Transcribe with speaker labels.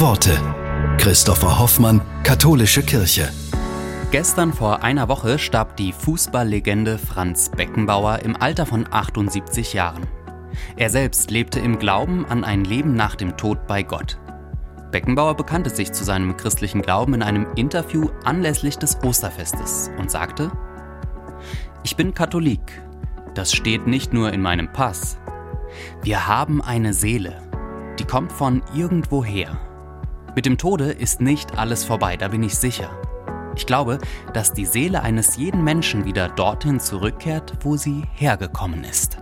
Speaker 1: Worte. Christopher Hoffmann, Katholische Kirche.
Speaker 2: Gestern vor einer Woche starb die Fußballlegende Franz Beckenbauer im Alter von 78 Jahren. Er selbst lebte im Glauben an ein Leben nach dem Tod bei Gott. Beckenbauer bekannte sich zu seinem christlichen Glauben in einem Interview anlässlich des Osterfestes und sagte, Ich bin Katholik. Das steht nicht nur in meinem Pass. Wir haben eine Seele, die kommt von irgendwoher. Mit dem Tode ist nicht alles vorbei, da bin ich sicher. Ich glaube, dass die Seele eines jeden Menschen wieder dorthin zurückkehrt, wo sie hergekommen ist.